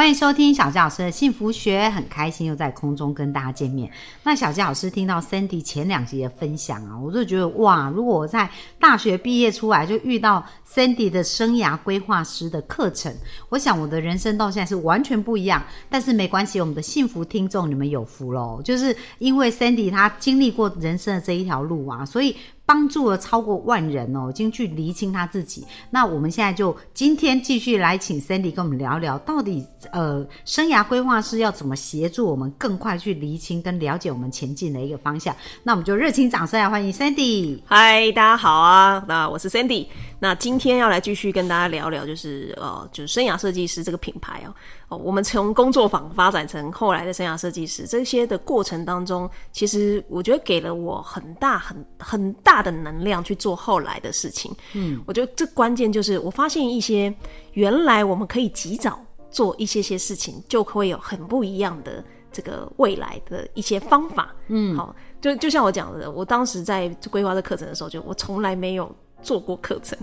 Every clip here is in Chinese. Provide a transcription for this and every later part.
欢迎收听小纪老师的幸福学，很开心又在空中跟大家见面。那小纪老师听到 Sandy 前两集的分享啊，我就觉得哇，如果我在大学毕业出来就遇到 Sandy 的生涯规划师的课程，我想我的人生到现在是完全不一样。但是没关系，我们的幸福听众你们有福喽，就是因为 Sandy 他经历过人生的这一条路啊，所以。帮助了超过万人哦，已经去厘清他自己。那我们现在就今天继续来请 Sandy 跟我们聊聊，到底呃，生涯规划师要怎么协助我们更快去厘清跟了解我们前进的一个方向？那我们就热情掌声来欢迎 Sandy。嗨，大家好啊，那我是 Sandy。那今天要来继续跟大家聊聊，就是呃，就是生涯设计师这个品牌哦。哦，我们从工作坊发展成后来的生涯设计师，这些的过程当中，其实我觉得给了我很大、很很大的能量去做后来的事情。嗯，我觉得这关键就是我发现一些原来我们可以及早做一些些事情，就会有很不一样的这个未来的一些方法。嗯，好，就就像我讲的，我当时在规划这课程的时候，就我从来没有。做过课程，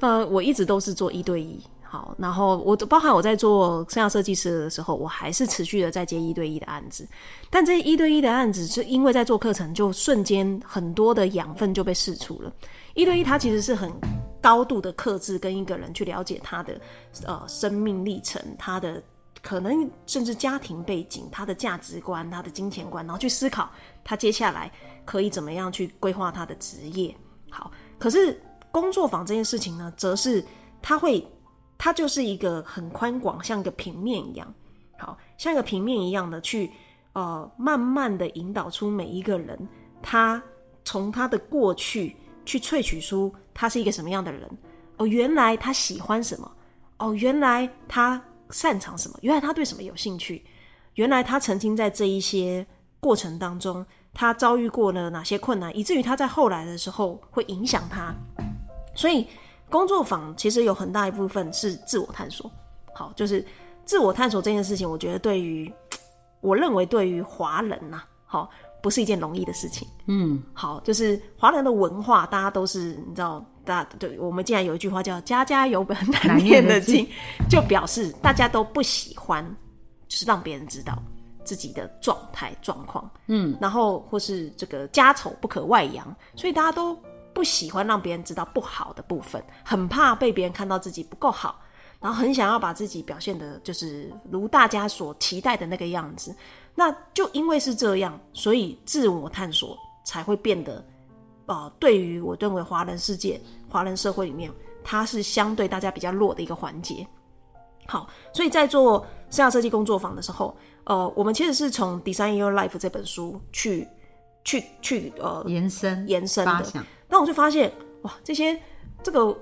呃，我一直都是做一对一，然后我包含我在做生涯设计师的时候，我还是持续的在接一对一的案子，但这一对一的案子是因为在做课程，就瞬间很多的养分就被释出了。一对一它其实是很高度的克制，跟一个人去了解他的呃生命历程，他的可能甚至家庭背景，他的价值观，他的金钱观，然后去思考他接下来可以怎么样去规划他的职业，好。可是工作坊这件事情呢，则是他会，它就是一个很宽广，像个平面一样，好像一个平面一样的去，呃，慢慢的引导出每一个人，他从他的过去去萃取出他是一个什么样的人，哦，原来他喜欢什么，哦，原来他擅长什么，原来他对什么有兴趣，原来他曾经在这一些过程当中。他遭遇过了哪些困难，以至于他在后来的时候会影响他。所以工作坊其实有很大一部分是自我探索。好，就是自我探索这件事情，我觉得对于我认为对于华人呐，好不是一件容易的事情。嗯，好，就是华人的文化，大家都是你知道，大家对我们竟然有一句话叫“家家有本难念的经”，就表示大家都不喜欢，就是让别人知道。自己的状态状况，嗯，然后或是这个家丑不可外扬，所以大家都不喜欢让别人知道不好的部分，很怕被别人看到自己不够好，然后很想要把自己表现的，就是如大家所期待的那个样子。那就因为是这样，所以自我探索才会变得，呃，对于我认为华人世界、华人社会里面，它是相对大家比较弱的一个环节。好，所以在做生涯设计工作坊的时候。呃，我们其实是从《Design Your Life》这本书去去去呃延伸延伸的。那我就发现哇，这些这个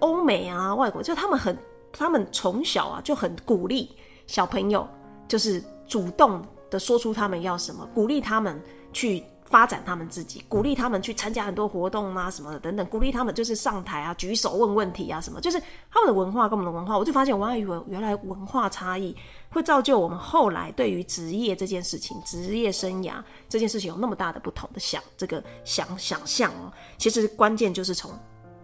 欧美啊、外国，就他们很，他们从小啊就很鼓励小朋友，就是主动的说出他们要什么，鼓励他们去。发展他们自己，鼓励他们去参加很多活动啊，什么的等等，鼓励他们就是上台啊，举手问问题啊，什么，就是他们的文化跟我们的文化，我就发现，我以为原来文化差异会造就我们后来对于职业这件事情、职业生涯这件事情有那么大的不同的想这个想想象哦。其实关键就是从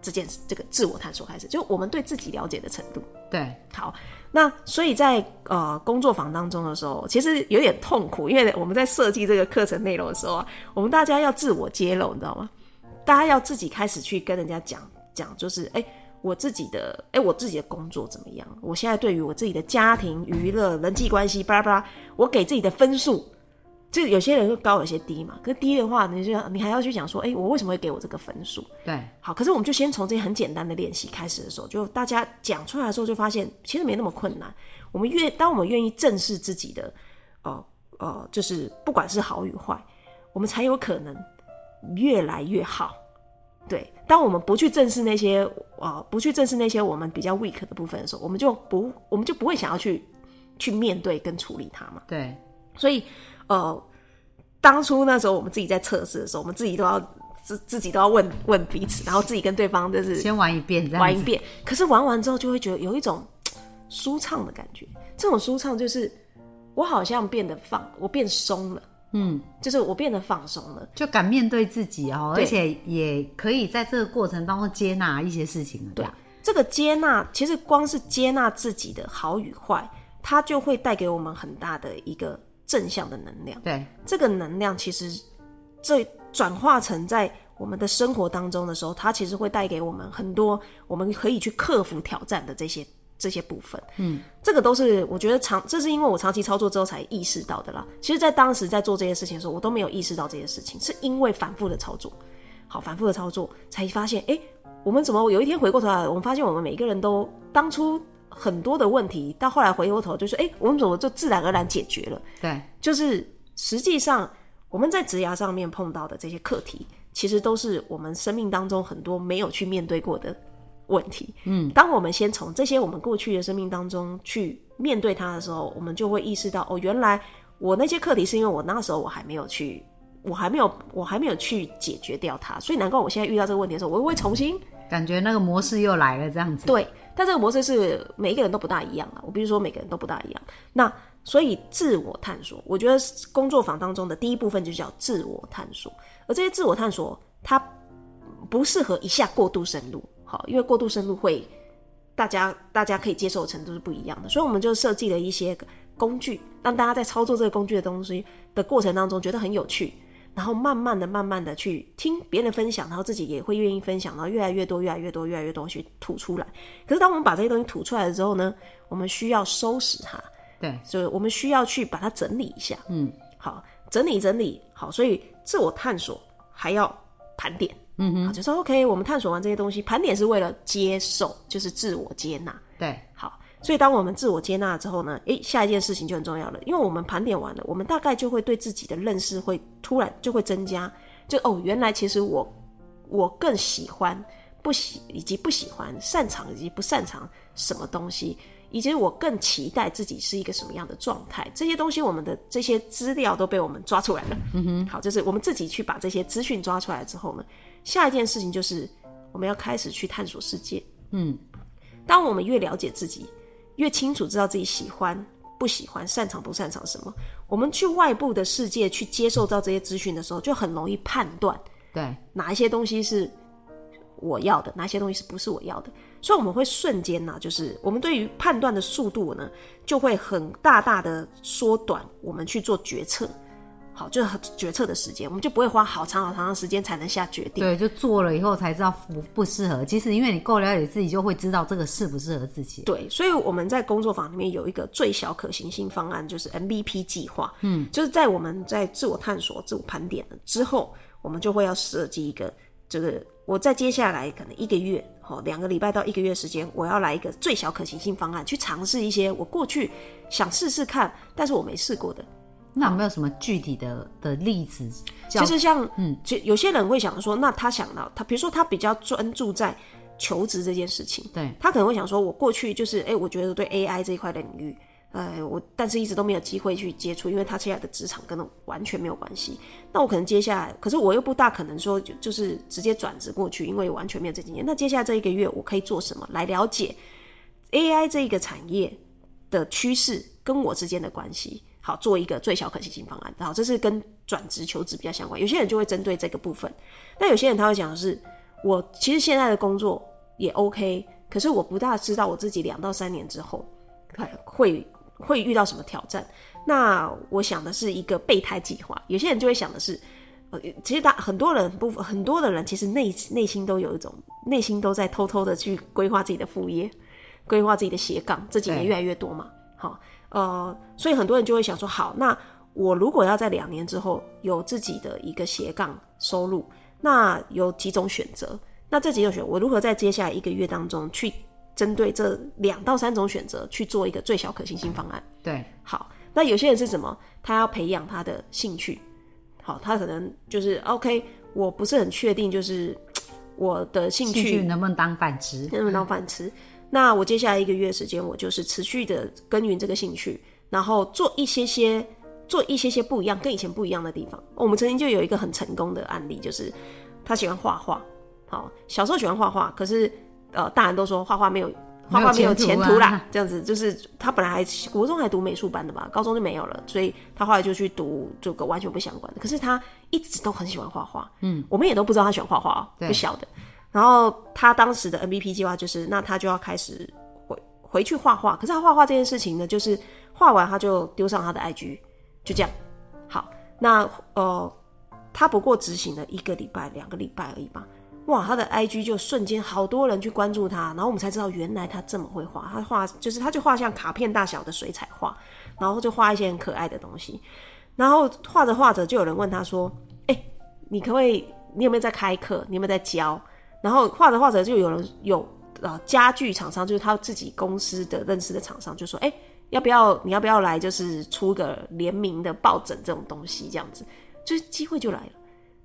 这件这个自我探索开始，就我们对自己了解的程度。对，好。那所以，在呃工作坊当中的时候，其实有点痛苦，因为我们在设计这个课程内容的时候啊，我们大家要自我揭露，你知道吗？大家要自己开始去跟人家讲讲，就是哎，我自己的哎，我自己的工作怎么样？我现在对于我自己的家庭、娱乐、人际关系，巴拉巴拉，我给自己的分数。就有些人会高，有些低嘛。可是低的话，你就你还要去讲说，哎，我为什么会给我这个分数？对，好。可是我们就先从这些很简单的练习开始的时候，就大家讲出来的时候，就发现其实没那么困难。我们越当我们愿意正视自己的，呃呃，就是不管是好与坏，我们才有可能越来越好。对，当我们不去正视那些呃，不去正视那些我们比较 weak 的部分的时候，我们就不我们就不会想要去去面对跟处理它嘛。对，所以。呃，当初那时候我们自己在测试的时候，我们自己都要自自己都要问问彼此，然后自己跟对方就是先玩一遍，这样子玩一遍。可是玩完之后就会觉得有一种舒畅的感觉，这种舒畅就是我好像变得放，我变松了，嗯，就是我变得放松了。就敢面对自己哦，对而且也可以在这个过程当中接纳一些事情了。对，这个接纳，其实光是接纳自己的好与坏，它就会带给我们很大的一个正向的能量。对，这个能量其实这转化成在我们的生活当中的时候，它其实会带给我们很多我们可以去克服挑战的这些这些部分。嗯，这个都是我觉得长，这是因为我长期操作之后才意识到的啦。其实，在当时在做这些事情的时候，我都没有意识到这些事情，是因为反复的操作，好，反复的操作才发现，诶，我们怎么有一天回过头来，我们发现我们每一个人都当初很多的问题，到后来回过头就是，诶，我们怎么就自然而然解决了？对，就是实际上我们在职涯上面碰到的这些课题，其实都是我们生命当中很多没有去面对过的问题。嗯，当我们先从这些我们过去的生命当中去面对它的时候，我们就会意识到，哦，原来我那些课题是因为我那时候我还没有去。我还没有，我还没有去解决掉它，所以难怪我现在遇到这个问题的时候，我会重新感觉那个模式又来了，这样子。对，但这个模式是每一个人都不大一样啊。我必须说，每个人都不大一样。那所以自我探索，我觉得工作坊当中的第一部分就叫自我探索，而这些自我探索，它不适合一下过度深入，好，因为过度深入会大家大家可以接受的程度是不一样的，所以我们就设计了一些工具，让大家在操作这个工具的东西的过程当中觉得很有趣。然后慢慢的、慢慢的去听别人分享，然后自己也会愿意分享，然后越来越多、越来越多、越来越多去吐出来。可是当我们把这些东西吐出来的时候呢，我们需要收拾它，对，就是我们需要去把它整理一下。嗯，好，整理整理好，所以自我探索还要盘点。嗯哼，就说 OK，我们探索完这些东西，盘点是为了接受，就是自我接纳。对，好，所以当我们自我接纳之后呢，诶，下一件事情就很重要了，因为我们盘点完了，我们大概就会对自己的认识会突然就会增加，就哦，原来其实我我更喜欢不喜以及不喜欢，擅长以及不擅长什么东西，以及我更期待自己是一个什么样的状态，这些东西我们的这些资料都被我们抓出来了。嗯哼，好，就是我们自己去把这些资讯抓出来之后呢，下一件事情就是我们要开始去探索世界。嗯，当我们越了解自己，越清楚知道自己喜欢、不喜欢、擅长不擅长什么，我们去外部的世界去接受到这些资讯的时候，就很容易判断对，哪一些东西是我要的，哪些东西是不是我要的。所以我们会瞬间呢、就是我们对于判断的速度呢，就会很大大的缩短我们去做决策。好，就是决策的时间，我们就不会花好长好长的时间才能下决定。对，就做了以后才知道不不适合。其实因为你够了解自己，就会知道这个适不适合自己。对，所以我们在工作坊里面有一个最小可行性方案，就是 MVP 计划。嗯，就是在我们在自我探索、自我盘点了之后，我们就会要设计一个这个，我在接下来可能一个月、哦两个礼拜到一个月时间，我要来一个最小可行性方案，去尝试一些我过去想试试看，但是我没试过的。那有没有什么具体的的例子？叫其实像，嗯，就有些人会想说，那他想到他，比如说他比较专注在求职这件事情，对他可能会想说，我过去就是，哎、我觉得对 AI 这一块的领域，呃，我但是一直都没有机会去接触，因为他现在的职场跟我完全没有关系。那我可能接下来，可是我又不大可能说就就是直接转职过去，因为完全没有这经验。那接下来这一个月，我可以做什么来了解 AI 这一个产业的趋势跟我之间的关系？好，做一个最小可行性方案。好，这是跟转职求职比较相关。有些人就会针对这个部分，那有些人他会讲的是，我其实现在的工作也 OK，可是我不大知道我自己两到三年之后会会遇到什么挑战。那我想的是一个备胎计划。有些人就会想的是，呃，其实大很多人不很多的人其实内内心都有一种内心都在偷偷的去规划自己的副业，规划自己的斜杠。这几年越来越多嘛，好，呃，所以很多人就会想说，好，那我如果要在两年之后有自己的一个斜杠收入，那有几种选择。那这几种选择，我如何在接下来一个月当中去针对这两到三种选择去做一个最小可行性方案？对好，那有些人是什么？他要培养他的兴趣，好，他可能就是 OK，我不是很确定，就是 我的兴趣能不能当饭吃？能不能当饭吃？那我接下来一个月时间，我就是持续的耕耘这个兴趣，然后做一些些做一些些不一样，跟以前不一样的地方。我们曾经就有一个很成功的案例，就是他喜欢画画，好，小时候喜欢画画，可是呃，大人都说画画没有 画画没有前途啦，这样子就是他本来还国中还读美术班的吧，高中就没有了，所以他后来就去读这个完全不相关的。可是他一直都很喜欢画画，嗯，我们也都不知道他喜欢画画，不晓得。然后他当时的 MVP 计划就是，那他就要开始回回去画画。可是他画画这件事情呢，就是画完他就丢上他的 IG，就这样。好，那呃，他不过执行了一个礼拜、两个礼拜而已吧。哇，他的 IG 就瞬间好多人去关注他，然后我们才知道原来他这么会画。他画就是他就画像卡片大小的水彩画，然后就画一些很可爱的东西。然后画着画着，就有人问他说：“哎，你可不可以？你有没有在开课？你有没有在教？”然后画着画着，就有人有呃家具厂商，就是他自己公司的认识的厂商，就说：“哎，要不要？你要不要来？就是出个联名的抱枕这种东西，这样子，就是机会就来了。”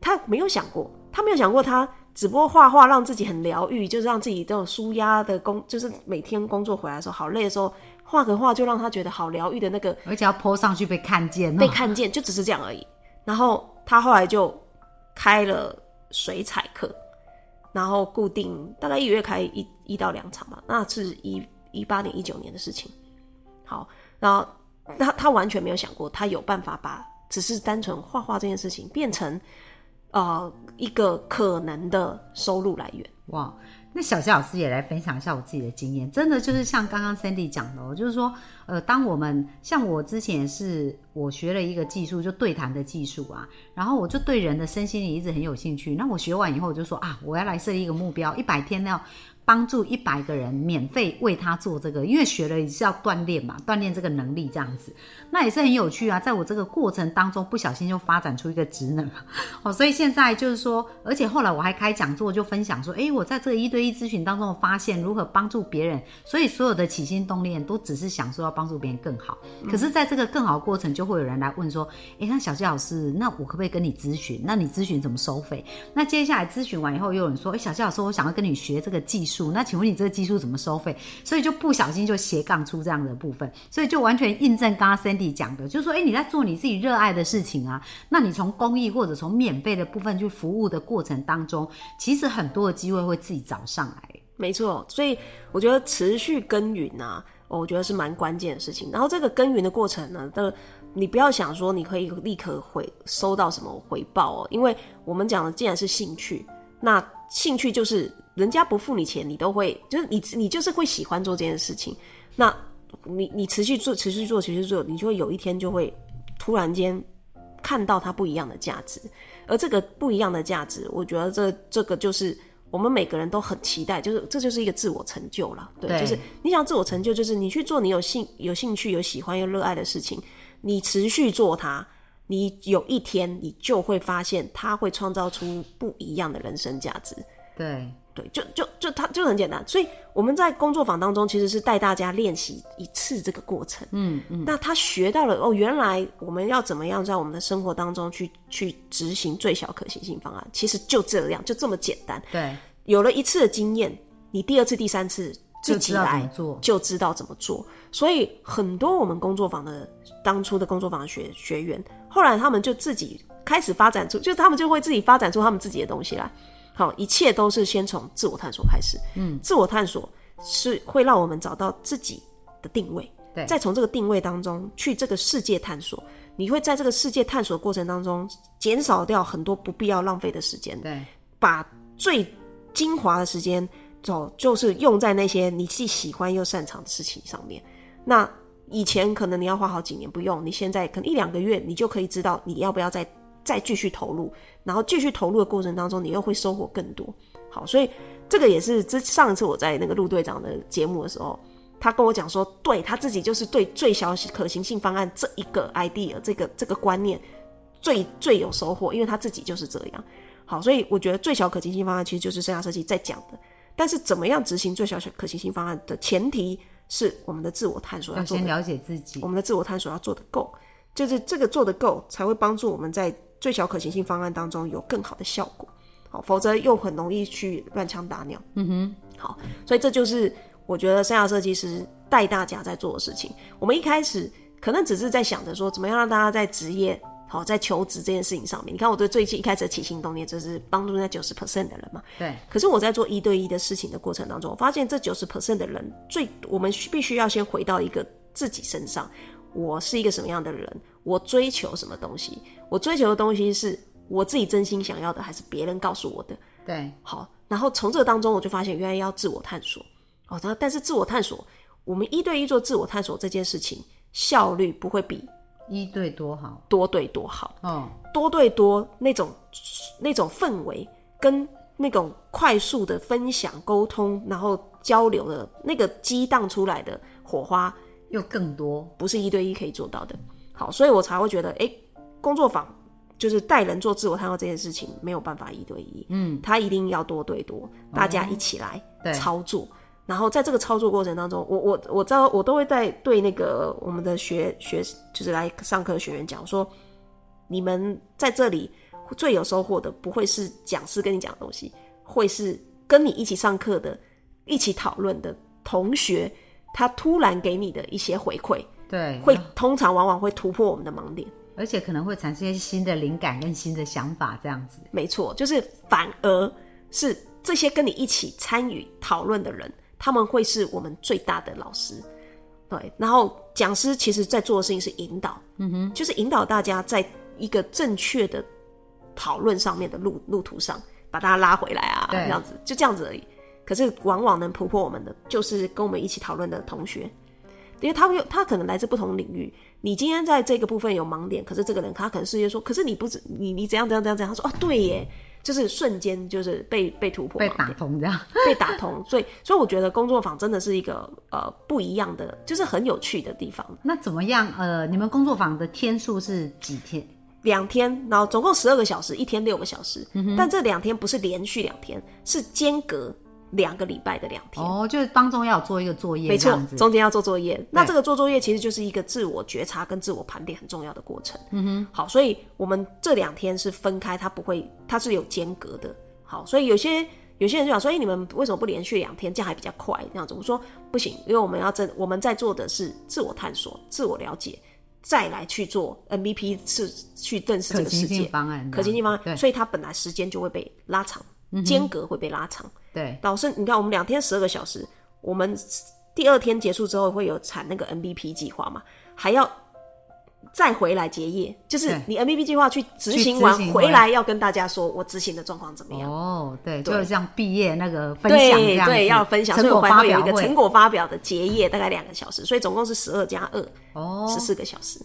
他没有想过，他没有想过，他只不过画画让自己很疗愈，就是让自己这种舒压的工，就是每天工作回来的时候好累的时候，画个画就让他觉得好疗愈的那个，而且要泼上去被看见，被看见，就只是这样而已。然后他后来就开了水彩课。然后固定大概一个月开一一到两场吧，那是一一八年一九年的事情。好，然后他他完全没有想过，他有办法把只是单纯画画这件事情变成呃一个可能的收入来源。哇！那小谢老师也来分享一下我自己的经验，真的就是像刚刚 Sandy 讲的，就是说，呃，当我们像我之前是我学了一个技术，就对谈的技术啊，然后我就对人的身心灵一直很有兴趣。那我学完以后，我就说啊，我要来设立一个目标，一百天要。帮助一百个人免费为他做这个，因为学了也是要锻炼嘛，锻炼这个能力这样子，那也是很有趣啊。在我这个过程当中，不小心就发展出一个职能 哦，所以现在就是说，而且后来我还开讲座，就分享说，诶，我在这个一对一咨询当中发现如何帮助别人，所以所有的起心动念都只是想说要帮助别人更好。可是，在这个更好过程，就会有人来问说，诶，那小谢老师，那我可不可以跟你咨询？那你咨询怎么收费？那接下来咨询完以后，又有人说，诶，小谢老师，我想要跟你学这个技术。那请问你这个技术怎么收费？所以就不小心就斜杠出这样的部分，所以就完全印证刚刚 Cindy 讲的，就是说，哎，你在做你自己热爱的事情啊，那你从公益或者从免费的部分去服务的过程当中，其实很多的机会会自己找上来。没错，所以我觉得持续耕耘啊，我觉得是蛮关键的事情。然后这个耕耘的过程呢，的你不要想说你可以立刻回收到什么回报哦，因为我们讲的既然是兴趣，那兴趣就是。人家不付你钱，你都会就是你你就是会喜欢做这件事情。那你你持续做持续做持续做，你就会有一天就会突然间看到它不一样的价值。而这个不一样的价值，我觉得这这个就是我们每个人都很期待，就是这就是一个自我成就了。对，就是你想自我成就，就是你去做你有兴有兴趣、有喜欢又热爱的事情，你持续做它，你有一天你就会发现它会创造出不一样的人生价值。对。对，就就就他就很简单，所以我们在工作坊当中其实是带大家练习一次这个过程。嗯嗯，那他学到了哦，原来我们要怎么样在我们的生活当中去去执行最小可行性方案，其实就这样，就这么简单。对，有了一次的经验，你第二次、第三次自己来做，就知道怎么做。所以很多我们工作坊的当初的工作坊的学学员，后来他们就自己开始发展出，就他们就会自己发展出他们自己的东西来。好，一切都是先从自我探索开始。嗯，自我探索是会让我们找到自己的定位，对，再从这个定位当中去这个世界探索。你会在这个世界探索过程当中减少掉很多不必要浪费的时间，对，把最精华的时间走，就是用在那些你既喜欢又擅长的事情上面。那以前可能你要花好几年不用，你现在可能一两个月，你就可以知道你要不要再。再继续投入，然后继续投入的过程当中，你又会收获更多。好，所以这个也是之上一次我在那个陆队长的节目的时候，他跟我讲说，对他自己就是对最小可行性方案这一个 idea，这个这个观念最最有收获，因为他自己就是这样。好，所以我觉得最小可行性方案其实就是生涯设计在讲的。但是怎么样执行最小可行性方案的前提是我们的自我探索要先了解自己，我们的自我探索要做得够，就是这个做得够，才会帮助我们在。最小可行性方案当中有更好的效果，好，否则又很容易去乱枪打鸟。嗯哼，好，所以这就是我觉得生涯设计师带大家在做的事情。我们一开始可能只是在想着说，怎么样让大家在职业好，在求职这件事情上面，你看我对最近一开始的起心动念，就是帮助那九十 percent 的人嘛。对，可是我在做一对一的事情的过程当中，我发现这九十 percent 的人，最我们必须要先回到一个自己身上，我是一个什么样的人，我追求什么东西，我追求的东西是我自己真心想要的，还是别人告诉我的？对，好，然后从这个当中，我就发现原来要自我探索。哦，但但是自我探索，我们一对一做自我探索这件事情，效率不会比一对多好。多对多好。哦，多对多那种那种氛围跟那种快速的分享、沟通，然后交流的那个激荡出来的火花，又更多。不是一对一可以做到的。好，所以我才会觉得，诶，工作坊就是带人做自我探索这件事情没有办法一对一，嗯，他一定要多对多，大家一起来操作。然后在这个操作过程当中，我我我知道我都会在对那个我们的学学就是来上课的学员讲说，你们在这里最有收获的不会是讲师跟你讲的东西，会是跟你一起上课的、一起讨论的同学，他突然给你的一些回馈，对，会通常往往会突破我们的盲点。而且可能会产生一些新的灵感跟新的想法，这样子。没错，就是反而是这些跟你一起参与讨论的人，他们会是我们最大的老师。对，然后讲师其实在做的事情是引导，嗯哼，就是引导大家在一个正确的讨论上面的路路途上，把大家拉回来啊，这样子，就这样子而已。可是往往能突破我们的，就是跟我们一起讨论的同学，因为他们有他可能来自不同领域。你今天在这个部分有盲点，可是这个人他可能是说，可是你不知你你怎样怎样怎样怎样，他说哦对耶，就是瞬间就是被被突破被，打通这样。被打通。所以所以我觉得工作坊真的是一个呃不一样的，就是很有趣的地方。那怎么样？呃，你们工作坊的天数是几天？两天，然后总共十二个小时，一天六个小时。但这两天不是连续两天，是间隔两个礼拜的两天。哦，就是当中要有做一个作业，没错。中间要做作业。那这个做作业其实就是一个自我觉察跟自我盘点很重要的过程。嗯哼，好，所以我们这两天是分开，它不会，它是有间隔的。好，所以有些有些人就想说，哎、你们为什么不连续两天，这样还比较快？这样子，我说不行，因为我们要真我们在做的是自我探索、自我了解，再来去做 MVP 是去认识这个世界性方案，可行性方对案，所以它本来时间就会被拉长，间隔会被拉长。对老师，你看我们两天十二个小时，我们第二天结束之后会有产那个 MVP 计划嘛，还要再回来结业，就是你 MVP 计划去执行完回来要跟大家说我执行的状况怎么样。哦，对，对就像毕业那个分享一样对对，要分享，所以我成果发们会有一个成果发表的结业，大概两个小时，所以总共是十二加二，哦。十四个小时。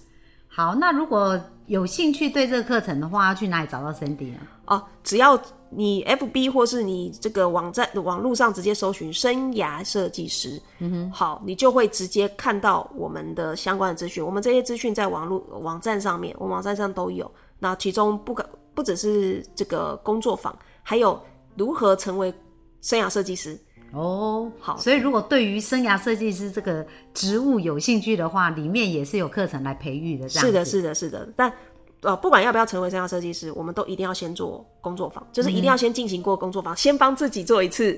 好，那如果有兴趣对这个课程的话，要去哪里找到 Cindy 呢？哦，只要你 FB 或是你这个网站网络上直接搜寻生涯设计师，嗯哼，好，你就会直接看到我们的相关的资讯。我们这些资讯在网络网站上面，我们网站上都有。那其中不可不只是这个工作坊，还有如何成为生涯设计师。哦，好所以如果对于生涯设计师这个职务有兴趣的话，里面也是有课程来培育的，这样是的，是的，是的。但呃，不管要不要成为生涯设计师，我们都一定要先做工作坊，就是一定要先进行过工作坊，先帮自己做一次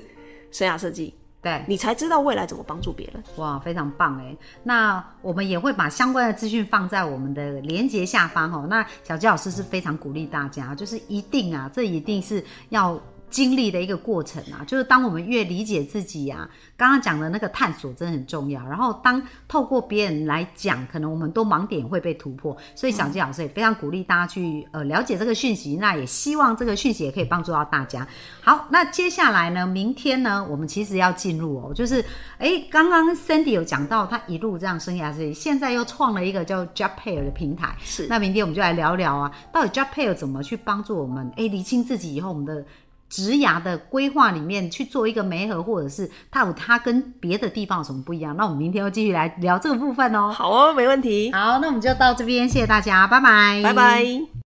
生涯设计，对，你才知道未来怎么帮助别人。哇，非常棒哎！那我们也会把相关的资讯放在我们的连接下方哦。那小吉老师是非常鼓励大家，就是一定啊，这一定是要经历的一个过程啊。就是当我们越理解自己啊，刚刚讲的那个探索真的很重要。然后当透过别人来讲，可能我们都盲点会被突破。所以小吉老师也非常鼓励大家去呃了解这个讯息，那也希望这个讯息也可以帮助到大家。好，那接下来呢，明天呢，我们其实要进入哦，就是哎，刚刚 Sandy 有讲到他一路这样生涯所以，现在又创了一个叫 Job Pair 的平台。是那明天我们就来聊聊啊，到底 Job Pair 怎么去帮助我们哎理清自己以后我们的。职涯的规划里面去做一个媒合，或者是它有它跟别的地方有什么不一样？那我们明天要继续来聊这个部分哦。好哦，没问题，好，那我们就到这边，谢谢大家，拜拜，拜拜。